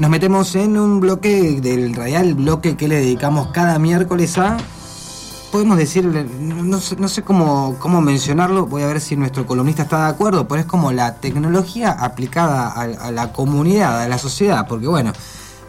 Nos metemos en un bloque del radial, bloque que le dedicamos cada miércoles a podemos decir, no sé, no sé cómo, cómo mencionarlo, voy a ver si nuestro columnista está de acuerdo, pero es como la tecnología aplicada a, la comunidad, a la sociedad, porque bueno,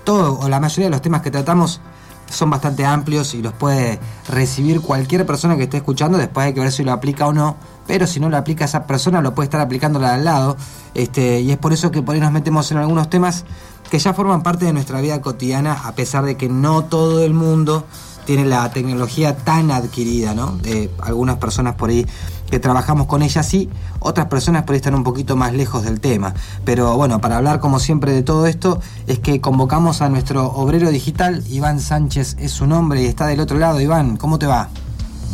todo o la mayoría de los temas que tratamos son bastante amplios y los puede recibir cualquier persona que esté escuchando, después hay que ver si lo aplica o no, pero si no lo aplica esa persona, lo puede estar aplicando la de al lado, este, y es por eso que por ahí nos metemos en algunos temas que ya forman parte de nuestra vida cotidiana, a pesar de que no todo el mundo tiene la tecnología tan adquirida, ¿no? De algunas personas por ahí que trabajamos con ella sí, otras personas por ahí están un poquito más lejos del tema. Pero bueno, para hablar como siempre de todo esto, es que convocamos a nuestro obrero digital, Iván Sánchez es su nombre y está del otro lado. Iván, ¿cómo te va?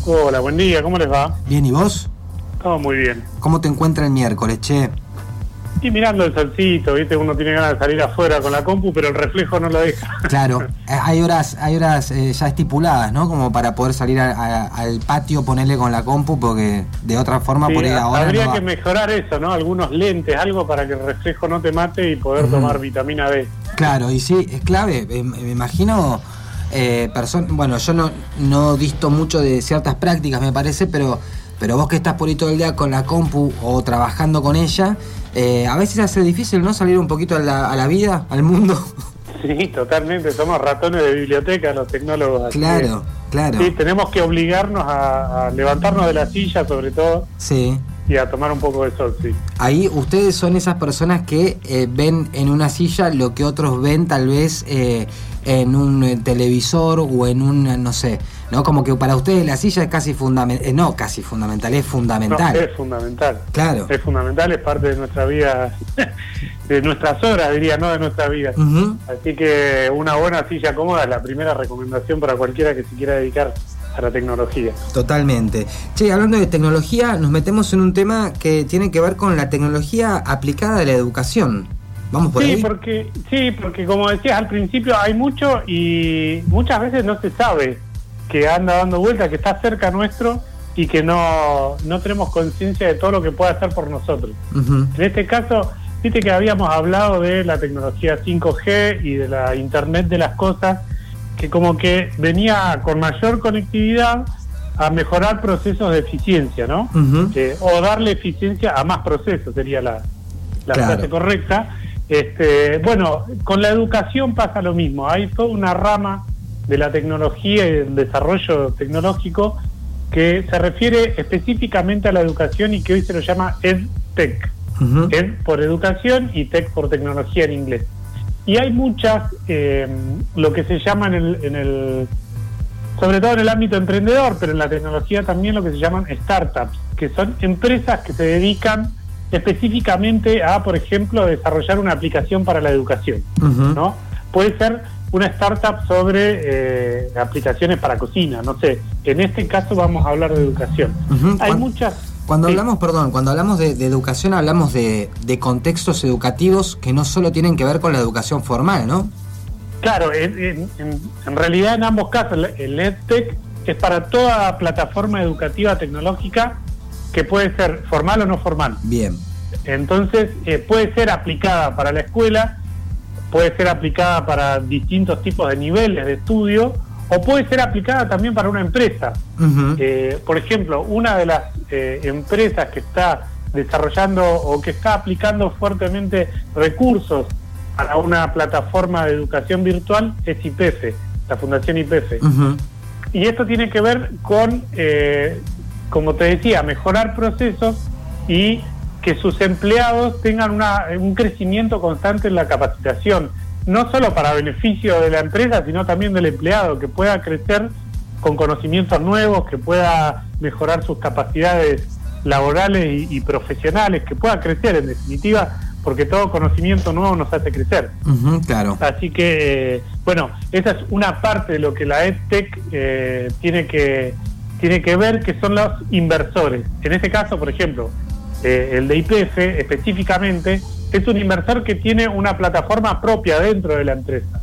Hola, buen día, ¿cómo les va? Bien, ¿y vos? Todo muy bien. ¿Cómo te encuentra el miércoles, che? Y mirando el solcito, ¿viste? Uno tiene ganas de salir afuera con la compu, pero el reflejo no lo deja. Claro, eh, hay horas hay horas eh, ya estipuladas, ¿no? Como para poder salir al patio, ponerle con la compu, porque de otra forma por ahí ahora. Habría que mejorar eso, ¿no? Algunos lentes, algo para que el reflejo no te mate y poder tomar vitamina D. Claro, y sí, es clave. Eh, me imagino. Eh, bueno, yo no, no disto mucho de ciertas prácticas, me parece, pero, pero vos que estás por ahí todo el día con la compu o trabajando con ella, eh, a veces hace difícil, ¿no? Salir un poquito a la, vida, al mundo. Sí, totalmente. Somos ratones de biblioteca los tecnólogos. Claro, claro. Sí, tenemos que obligarnos a, levantarnos de la silla, sobre todo. Sí. Y a tomar un poco de sol, sí. Ahí ustedes son esas personas que eh, ven en una silla lo que otros ven tal vez eh, en un televisor o en un, no sé, ¿no? Como que para ustedes la silla es casi fundamental, eh, no casi fundamental, es fundamental. es fundamental. Claro. Es fundamental, es parte de nuestra vida, de nuestras horas, diría, no de nuestra vida. Así que una buena silla cómoda es la primera recomendación para cualquiera que se quiera dedicar a la tecnología. Totalmente. Che, hablando de tecnología, nos metemos en un tema que tiene que ver con la tecnología aplicada a la educación. Vamos por sí, Porque, sí, porque como decías al principio, hay mucho y muchas veces no se sabe que anda dando vuelta, que está cerca nuestro y que no, no tenemos conciencia de todo lo que puede hacer por nosotros. En este caso, viste que habíamos hablado de la tecnología 5G y de la Internet de las cosas, que como que venía con mayor conectividad a mejorar procesos de eficiencia, ¿no? Eh, o darle eficiencia a más procesos, sería la, la frase correcta. Este, bueno, con la educación pasa lo mismo. Hay toda una rama de la tecnología y del desarrollo tecnológico que se refiere específicamente a la educación y que hoy se lo llama EdTech. Ed por educación y tech por tecnología en inglés. Y hay muchas, eh, lo que se llama en el, en el, sobre todo en el ámbito emprendedor, pero en la tecnología también lo que se llaman startups, que son empresas que se dedican específicamente a, por ejemplo, desarrollar una aplicación para la educación, ¿no? Puede ser una startup sobre eh, aplicaciones para cocina, no sé. En este caso vamos a hablar de educación. Hay muchas... Cuando hablamos, perdón, cuando hablamos de, educación hablamos de, contextos educativos que no solo tienen que ver con la educación formal, ¿no? Claro, en, realidad en ambos casos el EdTech es para toda plataforma educativa tecnológica que puede ser formal o no formal. Bien. Entonces eh, puede ser aplicada para la escuela puede ser aplicada para distintos tipos de niveles de estudio o puede ser aplicada también para una empresa. Eh, por ejemplo, una de las eh, empresas que está desarrollando o que está aplicando fuertemente recursos para una plataforma de educación virtual es IPF, la Fundación IPF. Y esto tiene que ver con, eh, como te decía, mejorar procesos y que sus empleados tengan un crecimiento constante en la capacitación, no solo para beneficio de la empresa, sino también del empleado, que pueda crecer con conocimientos nuevos, que pueda mejorar sus capacidades laborales y, profesionales, que pueda crecer en definitiva, porque todo conocimiento nuevo nos hace crecer. claro. Así que, bueno, esa es una parte de lo que la EdTech eh, tiene que tiene que ver, que son los inversores. En este caso, por ejemplo, eh, el de IPF específicamente, es un inversor que tiene una plataforma propia dentro de la empresa.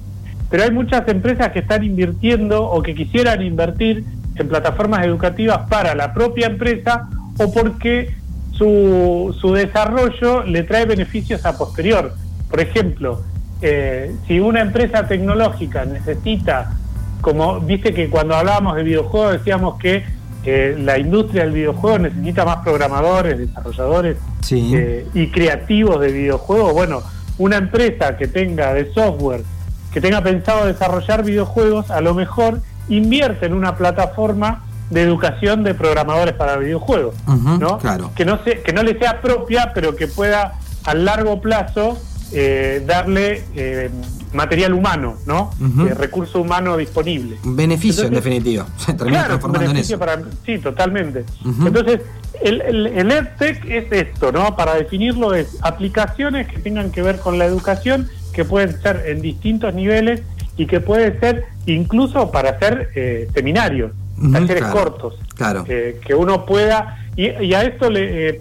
Pero hay muchas empresas que están invirtiendo o que quisieran invertir en plataformas educativas para la propia empresa o porque su, su desarrollo le trae beneficios a posterior. Por ejemplo, eh, si una empresa tecnológica necesita, como viste que cuando hablábamos de videojuegos decíamos que eh, la industria del videojuego necesita más programadores, desarrolladores eh, y creativos de videojuegos, bueno, una empresa que tenga de software, que tenga pensado desarrollar videojuegos, a lo mejor invierte en una plataforma de educación de programadores para videojuegos, ¿no? Claro. Que no se, que no le sea propia, pero que pueda a largo plazo eh, darle eh, material humano, ¿no? Eh, recurso humano disponible. Un beneficio, en definitiva. claro, beneficio Para, sí, totalmente. Entonces, el, el, EdTech es esto, ¿no? Para definirlo es aplicaciones que tengan que ver con la educación, que pueden ser en distintos niveles y que puede ser incluso para hacer seminarios, talleres cortos. Claro. que uno pueda... Y, y a esto, le,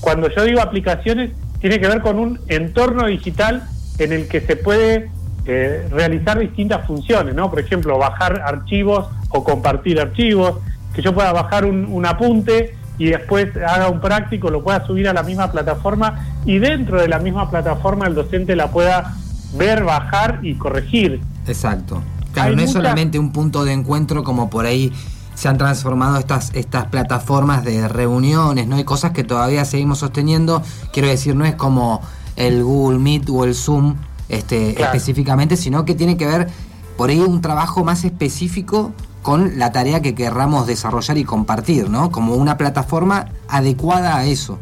cuando yo digo aplicaciones, tiene que ver con un entorno digital en el que se puede eh, realizar distintas funciones, ¿no? Por ejemplo, bajar archivos o compartir archivos, que yo pueda bajar un, apunte y después haga un práctico, lo pueda subir a la misma plataforma y dentro de la misma plataforma el docente la pueda ver, bajar y corregir. Exacto. Claro, no es solamente un punto de encuentro como por ahí se han transformado estas, estas plataformas de reuniones, ¿no? Hay cosas que todavía seguimos sosteniendo. Quiero decir, no es como el Google Meet o el Zoom este, específicamente, sino que tiene que ver por ahí un trabajo más específico con la tarea que querramos desarrollar y compartir, ¿no? Como una plataforma adecuada a eso.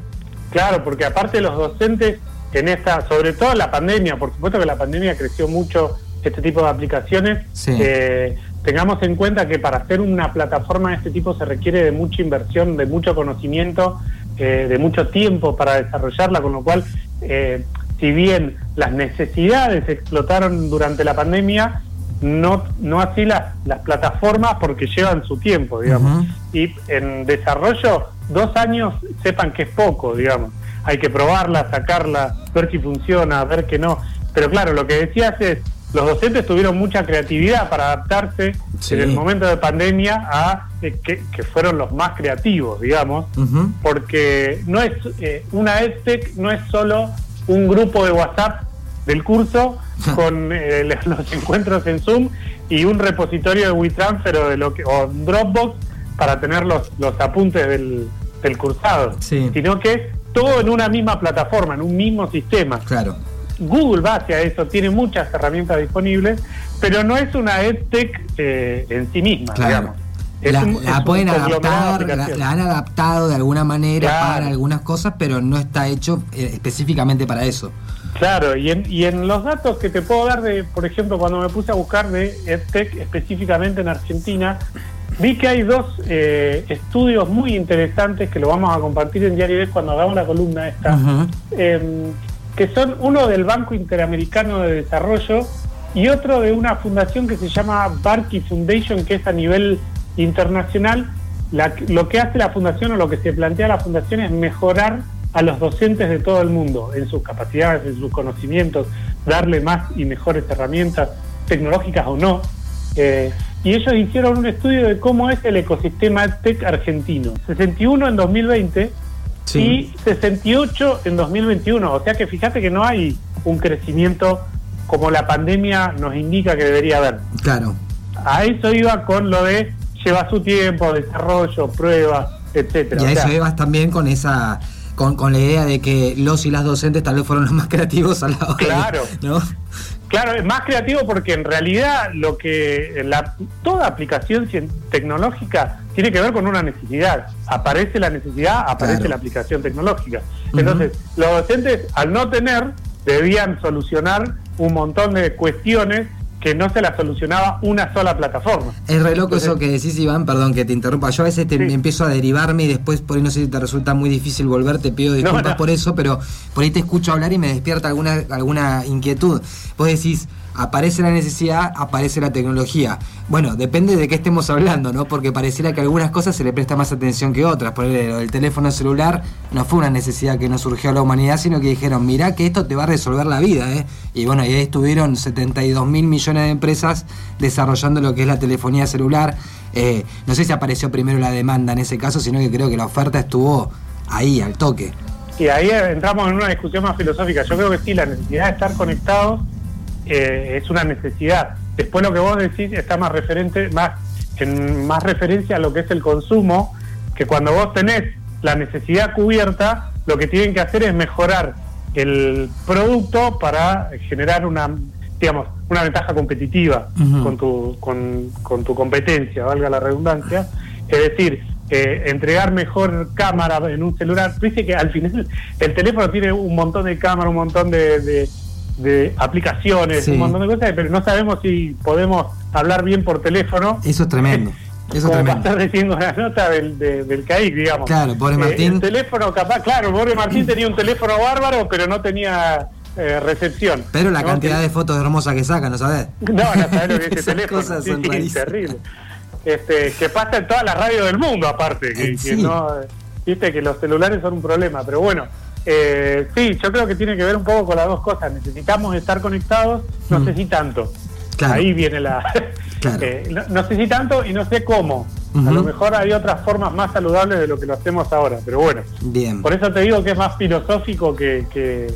Claro, porque aparte los docentes en esta, sobre todo la pandemia, por supuesto que la pandemia creció mucho este tipo de aplicaciones, sí. eh, tengamos en cuenta que para hacer una plataforma de este tipo se requiere de mucha inversión, de mucho conocimiento, eh, de mucho tiempo para desarrollarla, con lo cual, eh, si bien las necesidades explotaron durante la pandemia, no, no así las, las plataformas porque llevan su tiempo, digamos. Y en desarrollo, dos años, sepan que es poco, digamos. Hay que probarla, sacarla, ver si funciona, ver que no. Pero claro, lo que decías es, los docentes tuvieron mucha creatividad para adaptarse en el momento de pandemia a eh, que, fueron los más creativos, digamos, porque no es eh, una EdTech no es solo un grupo de WhatsApp del curso con eh, los encuentros en Zoom y un repositorio de WeTransfer o de lo que o Dropbox para tener los, los apuntes del, del cursado, sino que es todo en una misma plataforma, en un mismo sistema. Claro. Google va hacia eso, tiene muchas herramientas disponibles, pero no es una EdTech eh, en sí misma, digamos. La, pueden adaptar, la, han adaptado de alguna manera para algunas cosas, pero no está hecho eh, específicamente para eso. Claro, y en, y en los datos que te puedo dar de, por ejemplo, cuando me puse a buscar de EdTech específicamente en Argentina, vi que hay dos eh, estudios muy interesantes que lo vamos a compartir en Diario 10 cuando hagamos la columna esta que son uno del Banco Interamericano de Desarrollo y otro de una fundación que se llama Barkey Foundation, que es a nivel internacional. lo que hace la fundación o lo que se plantea la fundación es mejorar a los docentes de todo el mundo en sus capacidades, en sus conocimientos, darle más y mejores herramientas tecnológicas o no. Eh, y ellos hicieron un estudio de cómo es el ecosistema tech argentino. 61 en 2020 y 68 en 2021. O sea que fíjate que no hay un crecimiento como la pandemia nos indica que debería haber. Claro. A eso iba con lo de lleva su tiempo, desarrollo, pruebas, etcétera. Y a eso ibas también con esa con, con, la idea de que los y las docentes tal vez fueron los más creativos a la hora. Claro. ¿no? Claro, es más creativo porque en realidad lo que la, toda aplicación tecnológica tiene que ver con una necesidad. Aparece la necesidad, aparece la aplicación tecnológica. Entonces, los docentes, al no tener, debían solucionar un montón de cuestiones que no se la solucionaba una sola plataforma. Es re loco eso que decís, Iván, perdón que te interrumpa. Yo a veces te, empiezo a derivarme y después por ahí no sé si te resulta muy difícil volver, te pido disculpas por eso, pero por ahí te escucho hablar y me despierta alguna, alguna inquietud. Vos decís, aparece la necesidad, aparece la tecnología. Bueno, depende de qué estemos hablando, ¿no? Porque pareciera que a algunas cosas se le presta más atención que otras. Por ejemplo, el teléfono celular no fue una necesidad que nos surgió a la humanidad, sino que dijeron, mirá que esto te va a resolver la vida, ¿eh? Y bueno, y ahí estuvieron 72 mil millones de empresas desarrollando lo que es la telefonía celular. Eh, no sé si apareció primero la demanda en ese caso, sino que creo que la oferta estuvo ahí, al toque. Y ahí entramos en una discusión más filosófica. Yo creo que sí, la necesidad de estar conectados eh, es una necesidad. Después lo que vos decís está más referente, más en más referencia a lo que es el consumo, que cuando vos tenés la necesidad cubierta, lo que tienen que hacer es mejorar el producto para generar una digamos una ventaja competitiva con tu con, con, tu competencia valga la redundancia. Es decir eh, entregar mejor cámara en un celular. Dice que al final el teléfono tiene un montón de cámaras un montón de, de, aplicaciones un montón de cosas pero no sabemos si podemos hablar bien por teléfono eso es tremendo Eso como para estar diciendo la nota del, del CAIC, digamos. Claro, pobre eh, Martín. el teléfono capaz, claro, pobre Martín tenía un teléfono bárbaro, pero no tenía eh, recepción. Pero la cantidad de fotos hermosas que saca, ¿no sabes? No, no sabes lo que es ese teléfono. Cosas son sí, terrible. Este, que pasa en todas las radios del mundo, aparte. Que, que no, viste que los celulares son un problema, pero bueno. Eh, sí, yo creo que tiene que ver un poco con las dos cosas. Necesitamos estar conectados, no mm. sé si tanto. Ahí viene la... Eh, no, sé si tanto y no sé cómo. A lo mejor hay otras formas más saludables de lo que lo hacemos ahora, pero bueno. Bien. Por eso te digo que es más filosófico que, que,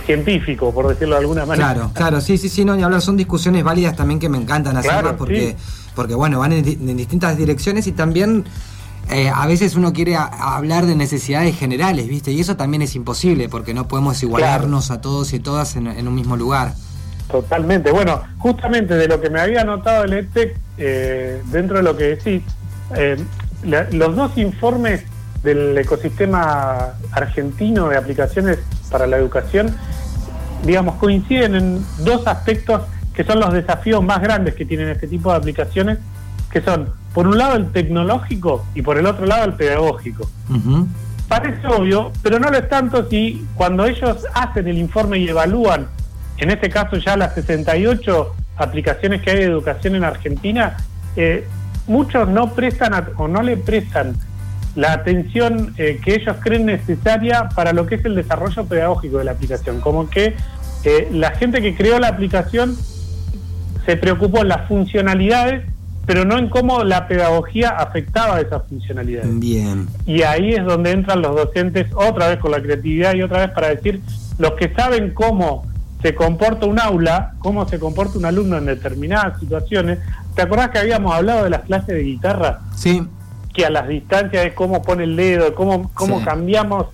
científico, por decirlo de alguna manera. Claro, claro, sí, sí, sí, no, ni hablar, son discusiones válidas también que me encantan hacerlas porque, porque, bueno, van en, distintas direcciones y también eh, a veces uno quiere hablar de necesidades generales, ¿viste? Y eso también es imposible porque no podemos igualarnos a todos y todas en un mismo lugar. Totalmente. Bueno, justamente de lo que me había notado el ETEC, eh, dentro de lo que decís, eh, los dos informes del ecosistema argentino de aplicaciones para la educación, digamos, coinciden en dos aspectos que son los desafíos más grandes que tienen este tipo de aplicaciones, que son, por un lado, el tecnológico y por el otro lado, el pedagógico. Parece obvio, pero no lo es tanto si cuando ellos hacen el informe y evalúan en este caso ya las 68 aplicaciones que hay de educación en Argentina, eh, muchos no prestan o no le prestan la atención eh, que ellos creen necesaria para lo que es el desarrollo pedagógico de la aplicación, como que eh, la gente que creó la aplicación se preocupó en las funcionalidades, pero no en cómo la pedagogía afectaba esas funcionalidades. Bien. Y ahí es donde entran los docentes otra vez con la creatividad y otra vez para decir, los que saben cómo se comporta un aula, cómo se comporta un alumno en determinadas situaciones. ¿Te acordás que habíamos hablado de las clases de guitarra? Sí. Que a las distancias es cómo pone el dedo, cómo, cómo cambiamos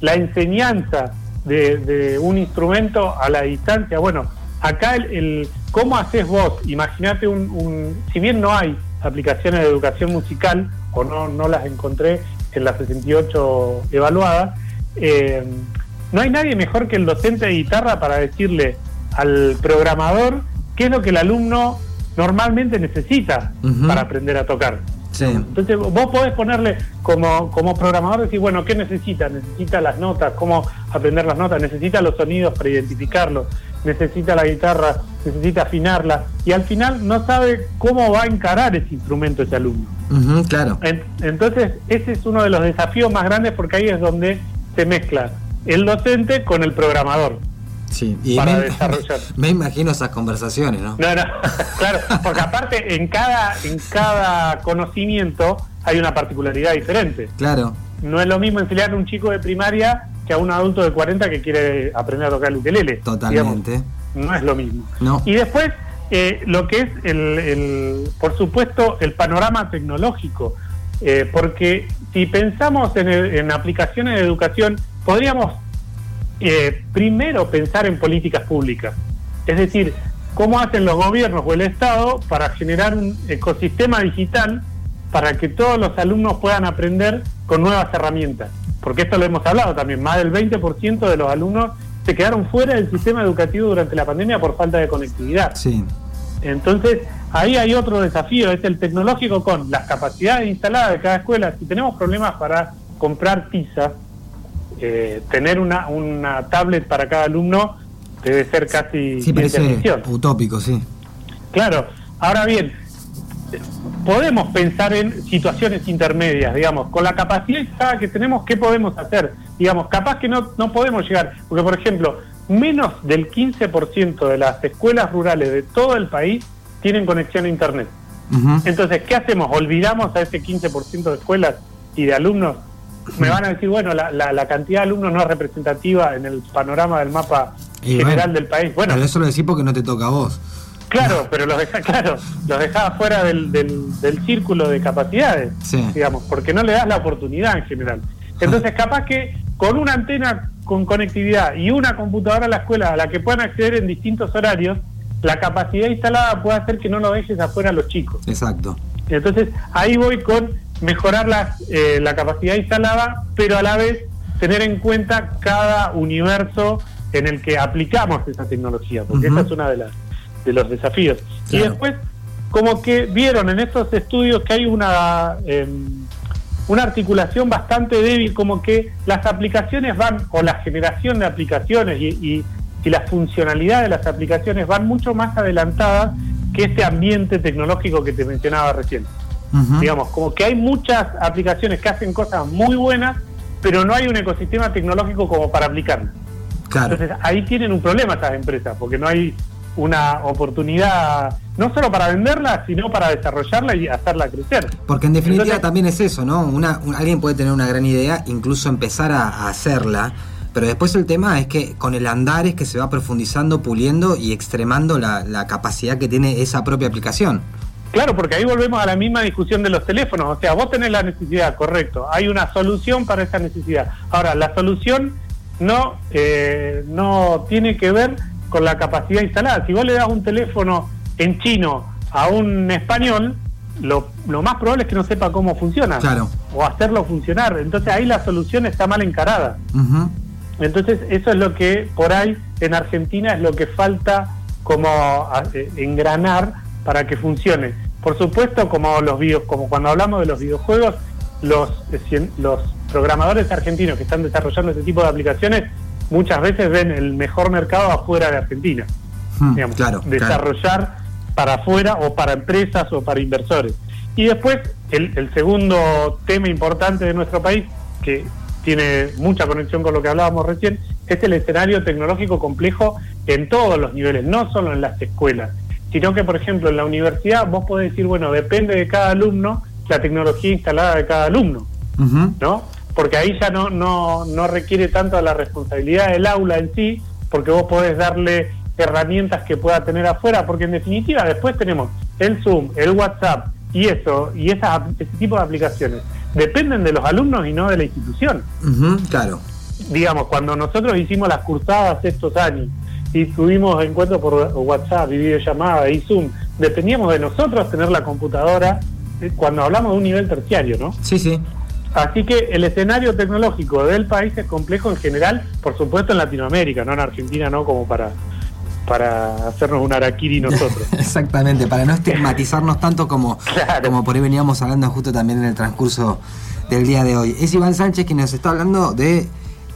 la enseñanza de, un instrumento a la distancia. Bueno, acá el, cómo haces vos, imagínate un, si bien no hay aplicaciones de educación musical, o no, no las encontré en las 68 evaluadas, eh, no hay nadie mejor que el docente de guitarra para decirle al programador qué es lo que el alumno normalmente necesita para aprender a tocar. Entonces vos podés ponerle como, como programador, decir, bueno, ¿qué necesita? Necesita las notas, cómo aprender las notas, necesita los sonidos para identificarlos, necesita la guitarra, necesita afinarla, y al final no sabe cómo va a encarar ese instrumento ese alumno. claro. entonces ese es uno de los desafíos más grandes porque ahí es donde se mezcla el docente con el programador. Sí, y para me, desarrollar. Me imagino esas conversaciones, ¿no? No, no, claro, porque aparte en cada, en cada conocimiento hay una particularidad diferente. Claro. No es lo mismo enseñar a un chico de primaria que a un adulto de 40 que quiere aprender a tocar el ukelele. Totalmente. no es lo mismo. No. Y después, eh, lo que es, el, el, por supuesto, el panorama tecnológico. Eh, porque si pensamos en, en aplicaciones de educación podríamos eh, primero pensar en políticas públicas, es decir, cómo hacen los gobiernos o el Estado para generar un ecosistema digital para que todos los alumnos puedan aprender con nuevas herramientas. Porque esto lo hemos hablado también, más del 20% de los alumnos se quedaron fuera del sistema educativo durante la pandemia por falta de conectividad. Sí. Entonces, ahí hay otro desafío, es el tecnológico con las capacidades instaladas de cada escuela. Si tenemos problemas para comprar pizzas, eh, tener una, una tablet para cada alumno debe ser casi sí, parece utópico, sí. Claro, ahora bien, podemos pensar en situaciones intermedias, digamos, con la capacidad que tenemos, ¿qué podemos hacer? Digamos, capaz que no, no podemos llegar, porque por ejemplo, menos del 15% de las escuelas rurales de todo el país tienen conexión a Internet. Entonces, ¿qué hacemos? ¿Olvidamos a ese 15% de escuelas y de alumnos? me van a decir, bueno, la, la, cantidad de alumnos no es representativa en el panorama del mapa general del país. Bueno, pero eso lo decís porque no te toca a vos. Claro, pero los deja, claro, los dejaba fuera del, del, círculo de capacidades, digamos, porque no le das la oportunidad en general. Entonces, capaz que con una antena con conectividad y una computadora a la escuela a la que puedan acceder en distintos horarios, la capacidad instalada puede hacer que no lo dejes afuera a los chicos. Exacto. Entonces, ahí voy con mejorar eh, la capacidad instalada, pero a la vez tener en cuenta cada universo en el que aplicamos esa tecnología, porque esa es una de las de los desafíos. Y después, como que vieron en estos estudios que hay una, em, una articulación bastante débil, como que las aplicaciones van, o la generación de aplicaciones y, y, la funcionalidad de las aplicaciones van mucho más adelantadas que este ambiente tecnológico que te mencionaba recién. Digamos, como que hay muchas aplicaciones que hacen cosas muy buenas, pero no hay un ecosistema tecnológico como para aplicarlas. Entonces ahí tienen un problema esas empresas, porque no hay una oportunidad no solo para venderla, sino para desarrollarla y hacerla crecer. Porque en definitiva también es eso, ¿no? Una, alguien puede tener una gran idea, incluso empezar a, hacerla, pero después el tema es que con el andar es que se va profundizando, puliendo y extremando la, capacidad que tiene esa propia aplicación. Claro, porque ahí volvemos a la misma discusión de los teléfonos. O sea, vos tenés la necesidad, correcto. Hay una solución para esa necesidad. Ahora, la solución no, eh, no tiene que ver con la capacidad instalada. Si vos le das un teléfono en chino a un español, lo, más probable es que no sepa cómo funciona. Claro. O hacerlo funcionar. Entonces ahí la solución está mal encarada. Entonces eso es lo que por ahí en Argentina es lo que falta como eh, engranar para que funcione. Por supuesto, como los videos, como cuando hablamos de los videojuegos, los, eh, los programadores argentinos que están desarrollando ese tipo de aplicaciones muchas veces ven el mejor mercado afuera de Argentina. Hmm, desarrollar para afuera o para empresas o para inversores. Y después, el, segundo tema importante de nuestro país, que tiene mucha conexión con lo que hablábamos recién, es el escenario tecnológico complejo en todos los niveles, no solo en las escuelas, sino que, por ejemplo, en la universidad vos podés decir, bueno, depende de cada alumno la tecnología instalada de cada alumno, ¿no? Porque ahí ya no, no, no requiere tanto la responsabilidad del aula en sí, porque vos podés darle herramientas que pueda tener afuera, porque en definitiva después tenemos el Zoom, el WhatsApp y eso, y esa, ese tipo de aplicaciones, dependen de los alumnos y no de la institución. claro. Digamos, cuando nosotros hicimos las cursadas estos años y tuvimos encuentros por WhatsApp y videollamada y Zoom, dependíamos de nosotros tener la computadora eh, cuando hablamos de un nivel terciario, ¿no? Sí, sí. Así que el escenario tecnológico del país es complejo en general, por supuesto en Latinoamérica, no en Argentina, no como para para hacernos un araquiri nosotros. Exactamente, para no estigmatizarnos tanto como, como por ahí veníamos hablando justo también en el transcurso del día de hoy. Es Iván Sánchez quien nos está hablando de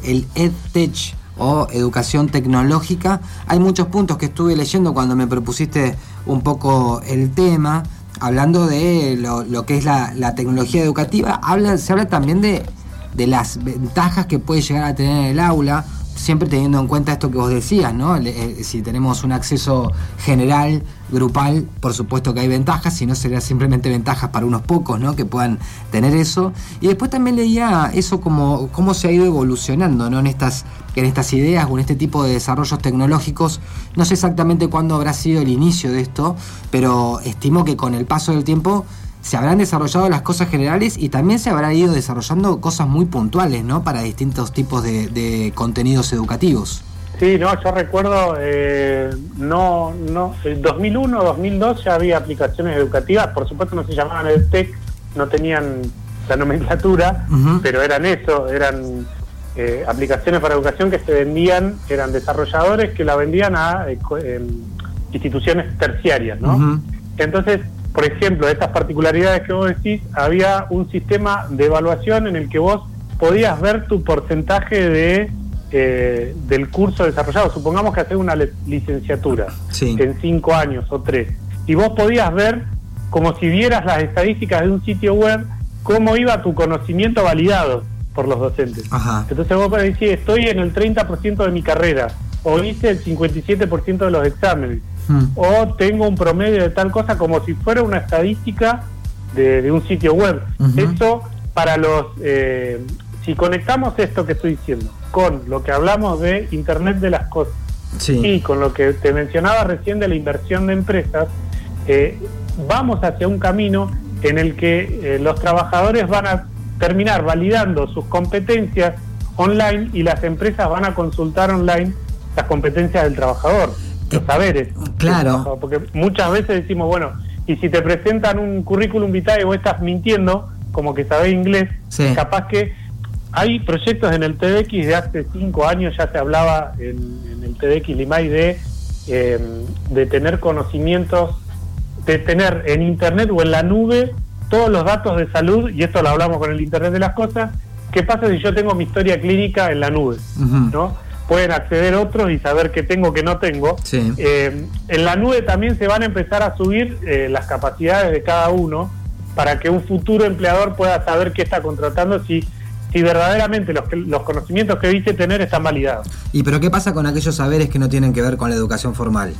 el EdTech o educación tecnológica. Hay muchos puntos que estuve leyendo cuando me propusiste un poco el tema hablando de lo, que es la, tecnología educativa, habla, se habla también de, de las ventajas que puede llegar a tener el aula, siempre teniendo en cuenta esto que vos decías, ¿no? Eh, si tenemos un acceso general, grupal, por supuesto que hay ventajas, si no sería simplemente ventajas para unos pocos, ¿no? Que puedan tener eso. Y después también leía eso como cómo se ha ido evolucionando, ¿no? En estas, en estas ideas o en este tipo de desarrollos tecnológicos. No sé exactamente cuándo habrá sido el inicio de esto, pero estimo que con el paso del tiempo se habrán desarrollado las cosas generales y también se habrán ido desarrollando cosas muy puntuales, ¿no? Para distintos tipos de, contenidos educativos. Sí, no, yo recuerdo, eh, no, no, en 2001, 2002 ya había aplicaciones educativas, por supuesto no se llamaban EdTech, no tenían la nomenclatura, pero eran eso, eran eh, aplicaciones para educación que se vendían, eran desarrolladores que la vendían a eh, instituciones terciarias, ¿no? Entonces, por ejemplo, de estas particularidades que vos decís, había un sistema de evaluación en el que vos podías ver tu porcentaje de eh, del curso desarrollado. Supongamos que haces una licenciatura en cinco años o tres, y vos podías ver, como si vieras las estadísticas de un sitio web, cómo iba tu conocimiento validado por los docentes. Entonces vos podés decir, estoy en el 30% de mi carrera, o hice el 57% de los exámenes O tengo un promedio de tal cosa como si fuera una estadística de, un sitio web. Eso para los... Eh, si conectamos esto que estoy diciendo con lo que hablamos de Internet de las cosas, y con lo que te mencionaba recién de la inversión de empresas, eh, vamos hacia un camino en el que eh, los trabajadores van a terminar validando sus competencias online y las empresas van a consultar online las competencias del trabajador, los eh, saberes. Claro. Porque muchas veces decimos, bueno, y si te presentan un currículum vitae y vos estás mintiendo, como que sabés inglés, capaz que hay proyectos en el TDX de hace cinco años, ya se hablaba en, el TDX Limay de, eh, de tener conocimientos, de tener en Internet o en la nube todos los datos de salud, y esto lo hablamos con el Internet de las Cosas, ¿qué pasa si yo tengo mi historia clínica en la nube? ¿no? Pueden acceder otros y saber qué tengo, qué no tengo. Eh, en la nube también se van a empezar a subir eh, las capacidades de cada uno para que un futuro empleador pueda saber qué está contratando si si verdaderamente los, los conocimientos que dice tener están validados. ¿Y pero qué pasa con aquellos saberes que no tienen que ver con la educación formal?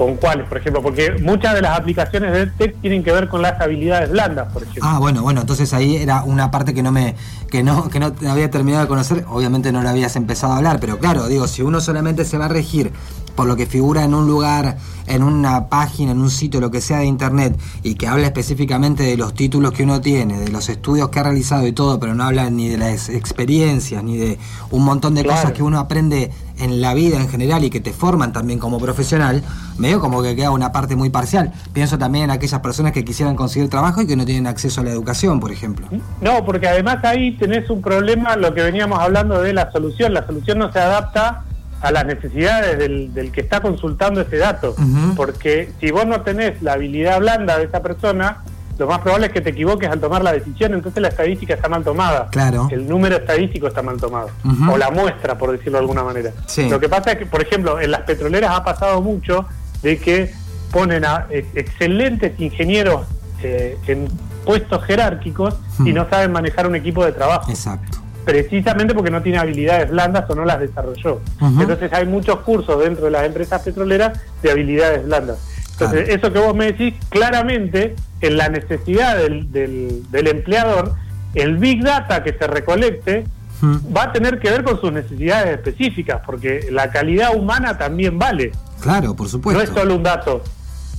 ¿Con cuáles, por ejemplo? Porque muchas de las aplicaciones de TEC tienen que ver con las habilidades blandas, por ejemplo. Ah, bueno, bueno, entonces ahí era una parte que no me que no que no había terminado de conocer, obviamente no la habías empezado a hablar, pero claro, digo, si uno solamente se va a regir por lo que figura en un lugar, en una página, en un sitio, lo que sea de internet, y que habla específicamente de los títulos que uno tiene, de los estudios que ha realizado y todo, pero no habla ni de las experiencias, ni de un montón de cosas que uno aprende en la vida en general y que te forman también como profesional, medio como que queda una parte muy parcial. Pienso también en aquellas personas que quisieran conseguir trabajo y que no tienen acceso a la educación, por ejemplo. No, porque además ahí tenés un problema, lo que veníamos hablando de la solución. La solución no se adapta a las necesidades del, del que está consultando ese dato. Porque si vos no tenés la habilidad blanda de esa persona, lo más probable es que te equivoques al tomar la decisión, entonces la estadística está mal tomada. Claro. El número estadístico está mal tomado. O la muestra, por decirlo de alguna manera. Lo que pasa es que, por ejemplo, en las petroleras ha pasado mucho de que ponen a excelentes ingenieros eh, en puestos jerárquicos y no saben manejar un equipo de trabajo. Exacto precisamente porque no tiene habilidades blandas o no las desarrolló. Entonces hay muchos cursos dentro de las empresas petroleras de habilidades blandas. Entonces, eso que vos me decís, claramente, en la necesidad del, del, empleador, el Big Data que se recolecte va a tener que ver con sus necesidades específicas, porque la calidad humana también vale. Claro, por supuesto. No es solo un dato.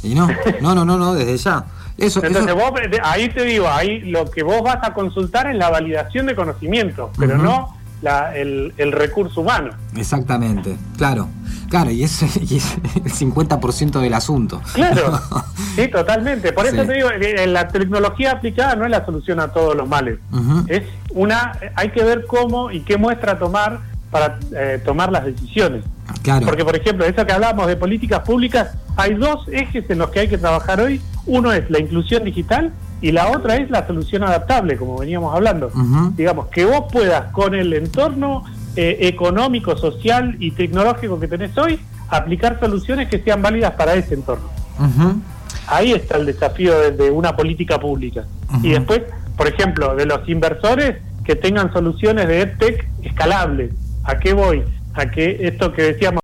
Y no, no, no, no, no desde ya. Entonces Vos, ahí te digo, ahí lo que vos vas a consultar es la validación de conocimientos, pero no la, el, recurso humano. Exactamente, claro. Claro, y es, y es el 50% del asunto. Claro, sí, totalmente. Por eso te digo, la tecnología aplicada no es la solución a todos los males. Es una, hay que ver cómo y qué muestra tomar para eh, tomar las decisiones. Claro. Porque, por ejemplo, eso que hablamos de políticas públicas, hay dos ejes en los que hay que trabajar hoy. Uno es la inclusión digital y la otra es la solución adaptable, como veníamos hablando. Digamos, que vos puedas con el entorno eh, económico, social y tecnológico que tenés hoy, aplicar soluciones que sean válidas para ese entorno. Ahí está el desafío de, una política pública. Y después, por ejemplo, de los inversores que tengan soluciones de EdTech escalables. ¿A qué voy? A que esto que decíamos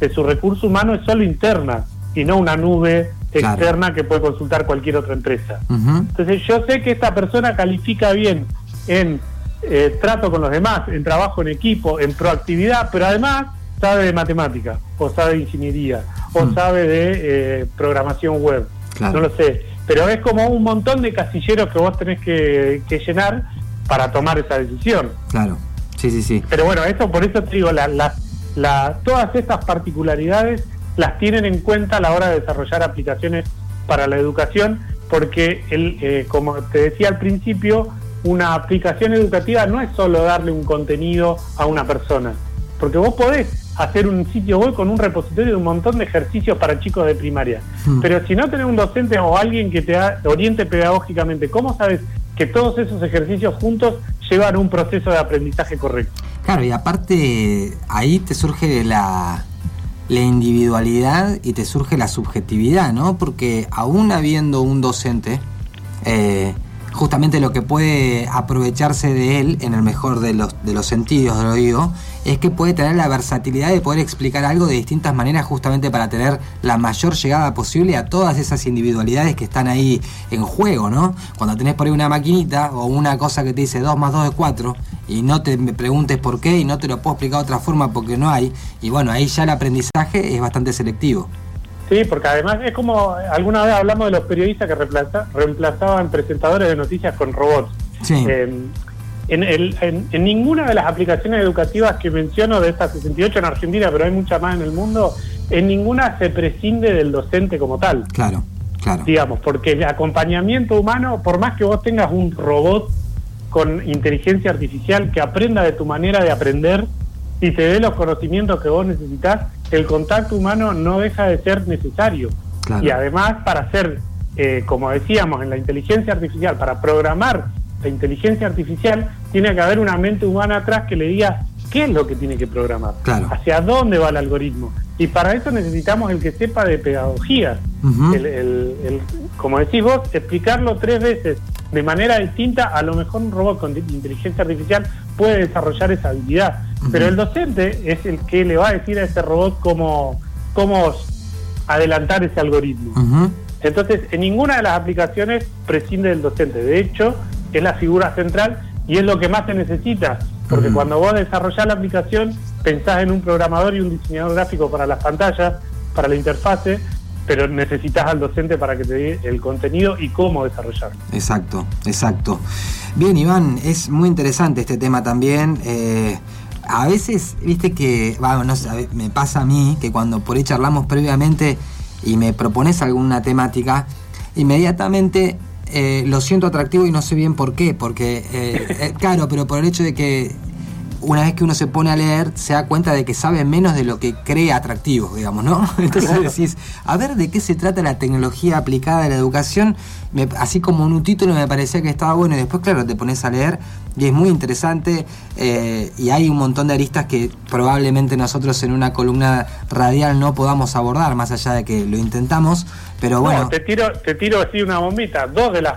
de su recurso humano es solo interna y no una nube externa que puede consultar cualquier otra empresa. Entonces yo sé que esta persona califica bien en eh, trato con los demás, en trabajo en equipo, en proactividad, pero además sabe de matemática, o sabe de ingeniería, o sabe de eh, programación web. No lo sé. Pero es como un montón de casilleros que vos tenés que, llenar para tomar esa decisión. Claro, sí, sí, sí. Pero bueno, eso por eso te digo, la, la, todas estas particularidades las tienen en cuenta a la hora de desarrollar aplicaciones para la educación, porque, el, eh, como te decía al principio, una aplicación educativa no es solo darle un contenido a una persona, porque vos podés hacer un sitio web con un repositorio de un montón de ejercicios para chicos de primaria. Hmm. Pero si no tenés un docente o alguien que te oriente pedagógicamente, ¿cómo sabes que todos esos ejercicios juntos llevan un proceso de aprendizaje correcto? Claro, y aparte ahí te surge la, la individualidad y te surge la subjetividad, ¿no? Porque aún habiendo un docente, eh, justamente lo que puede aprovecharse de él, en el mejor de los, de los sentidos, lo digo, es que puede tener la versatilidad de poder explicar algo de distintas maneras justamente para tener la mayor llegada posible a todas esas individualidades que están ahí en juego, ¿no? Cuando tenés por ahí una maquinita o una cosa que te dice 2 más 2 es 4 y no te preguntes por qué y no te lo puedo explicar de otra forma porque no hay, y bueno, ahí ya el aprendizaje es bastante selectivo. Sí, porque además es como alguna vez hablamos de los periodistas que reemplazaban presentadores de noticias con robots. Sí. Eh, en, el, en, ninguna de las aplicaciones educativas que menciono de estas 68 en Argentina, pero hay muchas más en el mundo, en ninguna se prescinde del docente como tal. Claro, claro. Digamos, porque el acompañamiento humano, por más que vos tengas un robot con inteligencia artificial que aprenda de tu manera de aprender y te dé los conocimientos que vos necesitas, el contacto humano no deja de ser necesario. Y además, para hacer, eh, como decíamos, en la inteligencia artificial, para programar la inteligencia artificial, tiene que haber una mente humana atrás que le diga qué es lo que tiene que programar, hacia dónde va el algoritmo. Y para eso necesitamos el que sepa de pedagogía. el, como decís vos, explicarlo tres veces de manera distinta, a lo mejor un robot con inteligencia artificial puede desarrollar esa habilidad. Pero el docente es el que le va a decir a ese robot cómo, cómo adelantar ese algoritmo. Entonces, en ninguna de las aplicaciones prescinde del docente. De hecho, es la figura central y es lo que más se necesita, porque cuando vos desarrollás la aplicación, pensás en un programador y un diseñador gráfico para las pantallas, para la interfase, pero necesitas al docente para que te dé el contenido y cómo desarrollarlo. Exacto, exacto. Bien, Iván, es muy interesante este tema también. Eh, a veces, viste que, bueno, no me pasa a mí que cuando por ahí charlamos previamente y me propones alguna temática, inmediatamente eh, lo siento atractivo y no sé bien por qué, porque, eh, eh, claro, pero por el hecho de que una vez que uno se pone a leer, se da cuenta de que sabe menos de lo que cree atractivo, digamos, ¿no? Entonces decís, a ver de qué se trata la tecnología aplicada a la educación, así como en un título me parecía que estaba bueno y después, claro, te pones a leer y es muy interesante y hay un montón de aristas que probablemente nosotros en una columna radial no podamos abordar, más allá de que lo intentamos, pero bueno. te tiro, te tiro así una bombita. Dos de las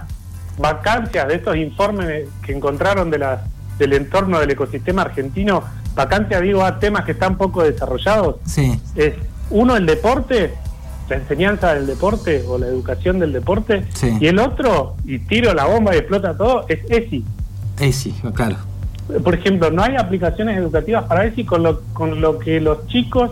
vacancias de estos informes que encontraron de las del entorno del ecosistema argentino, vacancia digo a temas que están poco desarrollados. Sí. Es uno el deporte, la enseñanza del deporte o la educación del deporte, y el otro, y tiro la bomba y explota todo, es ESI. ESI, claro. Por ejemplo, no hay aplicaciones educativas para ESI con lo, con lo que los chicos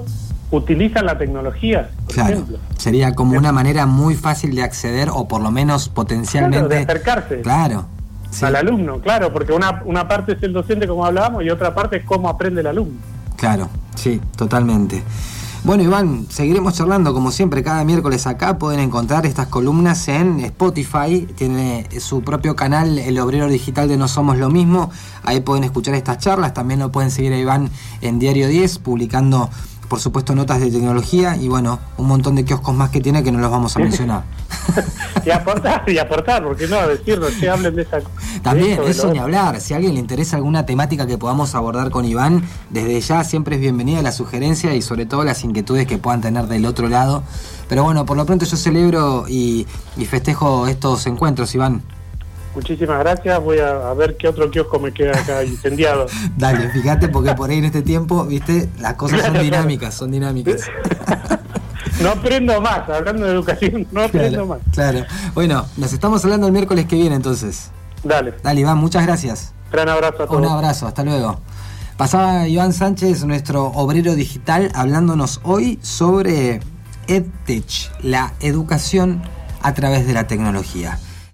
utilizan la tecnología, claro, Sería como una manera muy fácil de acceder o por lo menos potencialmente... de acercarse. Claro. Al alumno, claro, porque una, una parte es el docente como hablábamos y otra parte es cómo aprende el alumno. Claro, sí, totalmente. Bueno, Iván, seguiremos charlando como siempre cada miércoles acá. Pueden encontrar estas columnas en Spotify. Tiene su propio canal, El Obrero Digital de No Somos Lo Mismo. Ahí pueden escuchar estas charlas. También lo pueden seguir a Iván en Diario 10, publicando por supuesto notas de tecnología y bueno, un montón de kioscos más que tiene que no los vamos a mencionar. y aportar, y aportar, porque no decirlo, que hablen de esa... También, eso, ni hablar, si a alguien le interesa alguna temática que podamos abordar con Iván, desde ya siempre es bienvenida la sugerencia y sobre todo las inquietudes que puedan tener del otro lado. Pero bueno, por lo pronto yo celebro y, y festejo estos encuentros, Iván. Muchísimas gracias. Voy a, ver qué otro kiosco me queda acá incendiado. Dale, fíjate, porque por ahí en este tiempo, viste, las cosas son dinámicas, son dinámicas. No aprendo más, hablando de educación, no aprendo más. Claro. Bueno, nos estamos hablando el miércoles que viene entonces. Dale. Dale, Iván, muchas gracias. Gran abrazo a todos. Un abrazo, hasta luego. Pasaba Iván Sánchez, nuestro obrero digital, hablándonos hoy sobre EdTech, la educación a través de la tecnología.